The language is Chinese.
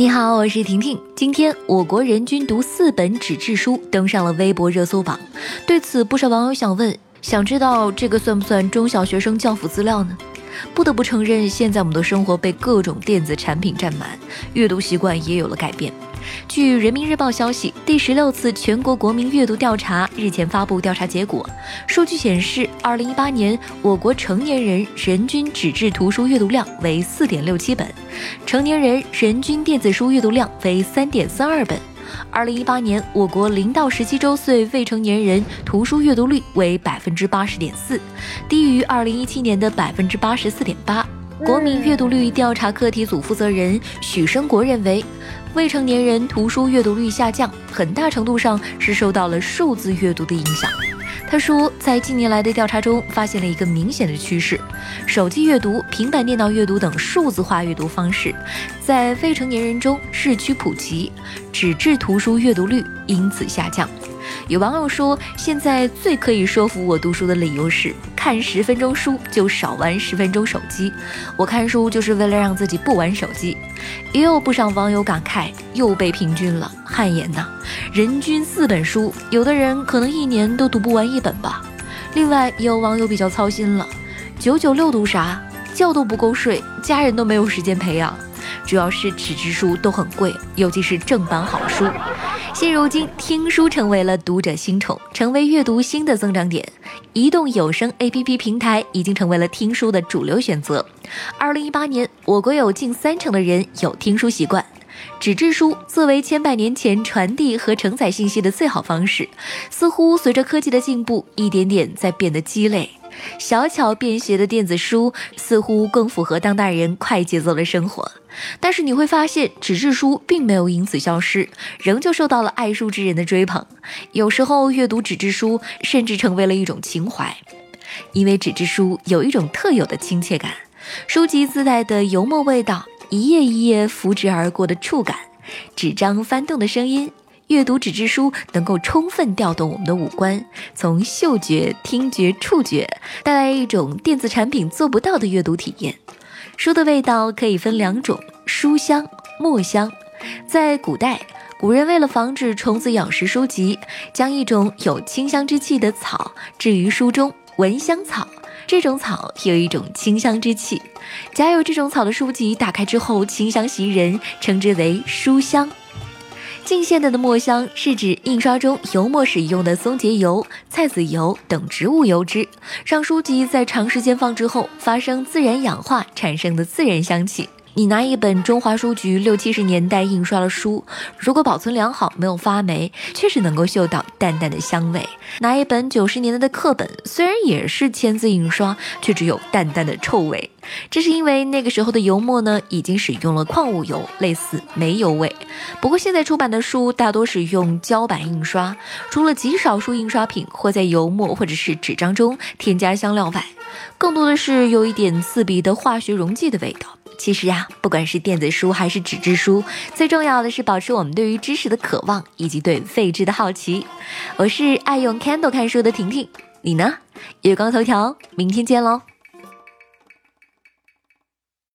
你好，我是婷婷。今天我国人均读四本纸质书登上了微博热搜榜，对此不少网友想问：想知道这个算不算中小学生教辅资料呢？不得不承认，现在我们的生活被各种电子产品占满，阅读习惯也有了改变。据人民日报消息，第十六次全国国民阅读调查日前发布调查结果，数据显示，二零一八年我国成年人人均纸质图书阅读量为四点六七本，成年人人均电子书阅读量为三点三二本。二零一八年，我国零到十七周岁未成年人图书阅读率为百分之八十点四，低于二零一七年的百分之八十四点八。国民阅读率调查课题组负责人许生国认为，未成年人图书阅读率下降，很大程度上是受到了数字阅读的影响。他说，在近年来的调查中，发现了一个明显的趋势：手机阅读、平板电脑阅读等数字化阅读方式在未成年人中日趋普及，纸质图书阅读率因此下降。有网友说，现在最可以说服我读书的理由是看十分钟书就少玩十分钟手机。我看书就是为了让自己不玩手机。也有不少网友感慨，又被平均了，汗颜呐！人均四本书，有的人可能一年都读不完一本吧。另外，也有网友比较操心了，九九六读啥？觉都不够睡，家人都没有时间培养。主要是纸质书都很贵，尤其是正版好书。现如今，听书成为了读者新宠，成为阅读新的增长点。移动有声 APP 平台已经成为了听书的主流选择。二零一八年，我国有近三成的人有听书习惯。纸质书作为千百年前传递和承载信息的最好方式，似乎随着科技的进步，一点点在变得鸡肋。小巧便携的电子书似乎更符合当代人快节奏的生活，但是你会发现，纸质书并没有因此消失，仍旧受到了爱书之人的追捧。有时候，阅读纸质书甚至成为了一种情怀，因为纸质书有一种特有的亲切感，书籍自带的油墨味道，一页一页拂纸而过的触感，纸张翻动的声音。阅读纸质书能够充分调动我们的五官，从嗅觉、听觉、触觉带来一种电子产品做不到的阅读体验。书的味道可以分两种：书香、墨香。在古代，古人为了防止虫子咬食书籍，将一种有清香之气的草置于书中——蚊香草。这种草有一种清香之气，夹有这种草的书籍打开之后，清香袭人，称之为书香。近现代的墨香是指印刷中油墨使用的松节油、菜籽油等植物油脂，让书籍在长时间放置后发生自然氧化产生的自然香气。你拿一本中华书局六七十年代印刷的书，如果保存良好，没有发霉，确实能够嗅到淡淡的香味。拿一本九十年代的课本，虽然也是签字印刷，却只有淡淡的臭味。这是因为那个时候的油墨呢，已经使用了矿物油，类似煤油味。不过现在出版的书大多使用胶版印刷，除了极少数印刷品会在油墨或者是纸张中添加香料外，更多的是有一点刺鼻的化学溶剂的味道。其实呀，不管是电子书还是纸质书，最重要的是保持我们对于知识的渴望以及对废纸的好奇。我是爱用 Candle 看书的婷婷，你呢？月光头条，明天见喽。